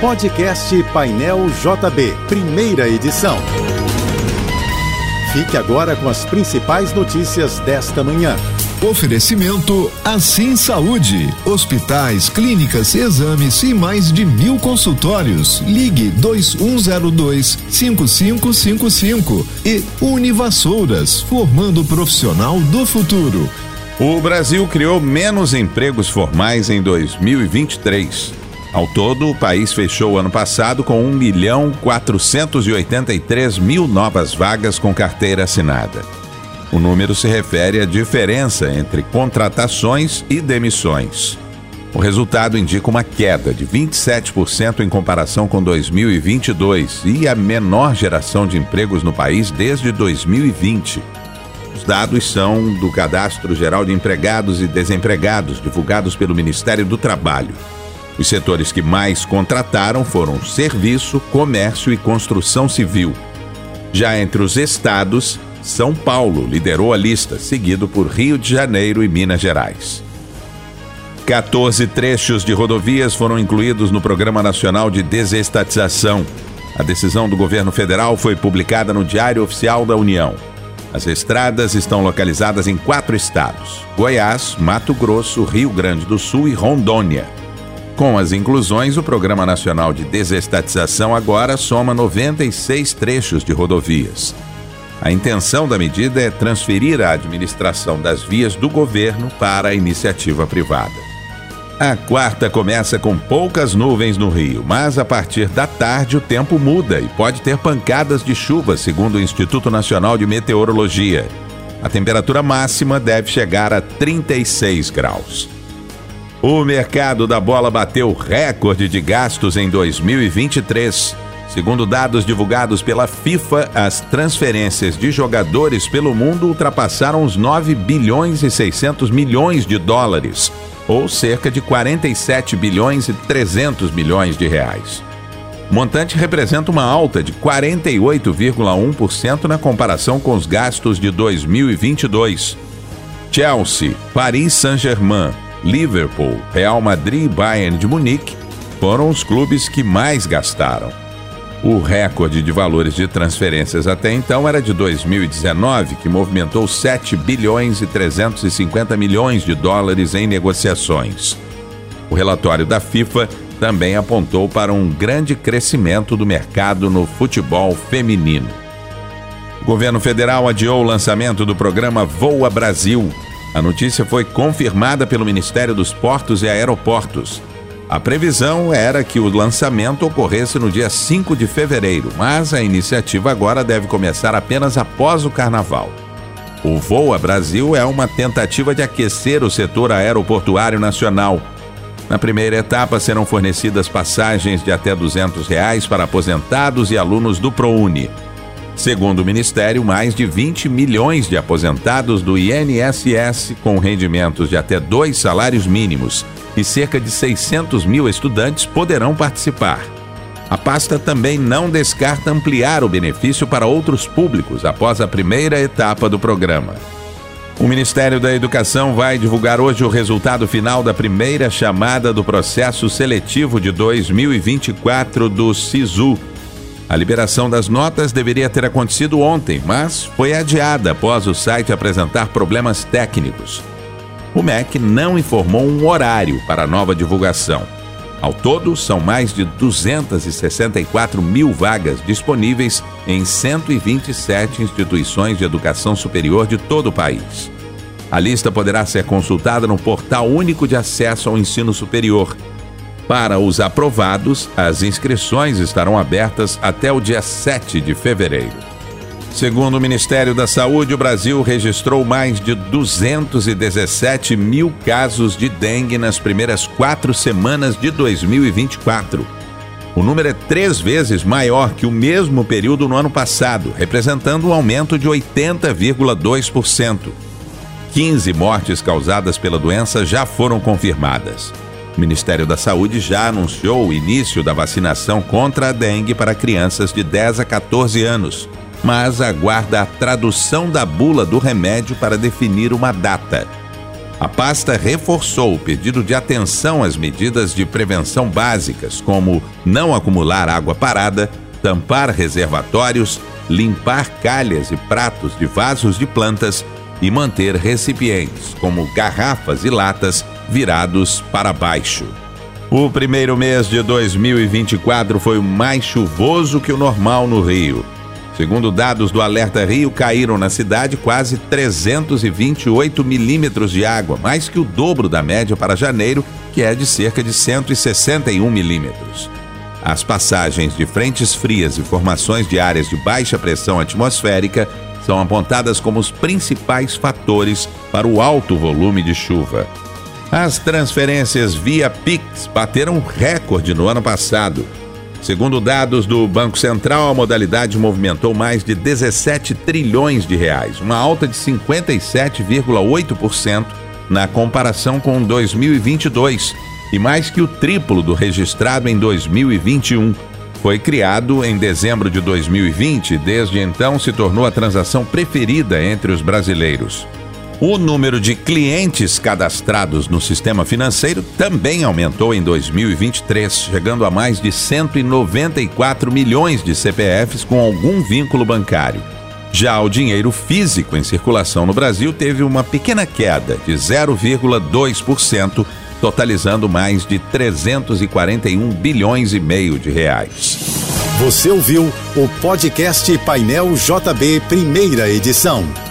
Podcast Painel JB, primeira edição. Fique agora com as principais notícias desta manhã. Oferecimento Assim Saúde. Hospitais, clínicas, exames e mais de mil consultórios. Ligue 2102 5555 e Univassouras, formando o profissional do futuro. O Brasil criou menos empregos formais em 2023. Ao todo, o país fechou o ano passado com 1 milhão 483 mil novas vagas com carteira assinada. O número se refere à diferença entre contratações e demissões. O resultado indica uma queda de 27% em comparação com 2022 e a menor geração de empregos no país desde 2020. Os dados são do Cadastro Geral de Empregados e Desempregados, divulgados pelo Ministério do Trabalho. Os setores que mais contrataram foram serviço, comércio e construção civil. Já entre os estados, São Paulo liderou a lista, seguido por Rio de Janeiro e Minas Gerais. 14 trechos de rodovias foram incluídos no Programa Nacional de Desestatização. A decisão do governo federal foi publicada no Diário Oficial da União. As estradas estão localizadas em quatro estados: Goiás, Mato Grosso, Rio Grande do Sul e Rondônia. Com as inclusões, o Programa Nacional de Desestatização agora soma 96 trechos de rodovias. A intenção da medida é transferir a administração das vias do governo para a iniciativa privada. A quarta começa com poucas nuvens no Rio, mas a partir da tarde o tempo muda e pode ter pancadas de chuva, segundo o Instituto Nacional de Meteorologia. A temperatura máxima deve chegar a 36 graus. O mercado da bola bateu recorde de gastos em 2023. Segundo dados divulgados pela FIFA, as transferências de jogadores pelo mundo ultrapassaram os 9 bilhões e 600 milhões de dólares, ou cerca de 47 bilhões e 300 milhões de reais. O montante representa uma alta de 48,1% na comparação com os gastos de 2022. Chelsea, Paris Saint-Germain, Liverpool, Real Madrid e Bayern de Munique foram os clubes que mais gastaram. O recorde de valores de transferências até então era de 2019, que movimentou 7 bilhões e 350 milhões de dólares em negociações. O relatório da FIFA também apontou para um grande crescimento do mercado no futebol feminino. O governo federal adiou o lançamento do programa Voa Brasil. A notícia foi confirmada pelo Ministério dos Portos e Aeroportos. A previsão era que o lançamento ocorresse no dia 5 de fevereiro, mas a iniciativa agora deve começar apenas após o carnaval. O Voa Brasil é uma tentativa de aquecer o setor aeroportuário nacional. Na primeira etapa serão fornecidas passagens de até 200 reais para aposentados e alunos do ProUni. Segundo o Ministério, mais de 20 milhões de aposentados do INSS com rendimentos de até dois salários mínimos e cerca de 600 mil estudantes poderão participar. A pasta também não descarta ampliar o benefício para outros públicos após a primeira etapa do programa. O Ministério da Educação vai divulgar hoje o resultado final da primeira chamada do processo seletivo de 2024 do SISU. A liberação das notas deveria ter acontecido ontem, mas foi adiada após o site apresentar problemas técnicos o MEC não informou um horário para a nova divulgação. Ao todo, são mais de 264 mil vagas disponíveis em 127 instituições de educação superior de todo o país. A lista poderá ser consultada no Portal Único de Acesso ao Ensino Superior. Para os aprovados, as inscrições estarão abertas até o dia 7 de fevereiro. Segundo o Ministério da Saúde, o Brasil registrou mais de 217 mil casos de dengue nas primeiras quatro semanas de 2024. O número é três vezes maior que o mesmo período no ano passado, representando um aumento de 80,2%. 15 mortes causadas pela doença já foram confirmadas. O Ministério da Saúde já anunciou o início da vacinação contra a dengue para crianças de 10 a 14 anos mas aguarda a tradução da bula do remédio para definir uma data. A pasta reforçou o pedido de atenção às medidas de prevenção básicas, como não acumular água parada, tampar reservatórios, limpar calhas e pratos de vasos de plantas e manter recipientes, como garrafas e latas, virados para baixo. O primeiro mês de 2024 foi o mais chuvoso que o normal no Rio. Segundo dados do Alerta Rio, caíram na cidade quase 328 milímetros de água, mais que o dobro da média para janeiro, que é de cerca de 161 milímetros. As passagens de frentes frias e formações de áreas de baixa pressão atmosférica são apontadas como os principais fatores para o alto volume de chuva. As transferências via Pix bateram recorde no ano passado. Segundo dados do Banco Central, a modalidade movimentou mais de 17 trilhões de reais, uma alta de 57,8% na comparação com 2022 e mais que o triplo do registrado em 2021. Foi criado em dezembro de 2020 e desde então se tornou a transação preferida entre os brasileiros. O número de clientes cadastrados no sistema financeiro também aumentou em 2023, chegando a mais de 194 milhões de CPFs com algum vínculo bancário. Já o dinheiro físico em circulação no Brasil teve uma pequena queda de 0,2%, totalizando mais de 341 bilhões e meio de reais. Você ouviu o podcast Painel JB, primeira edição.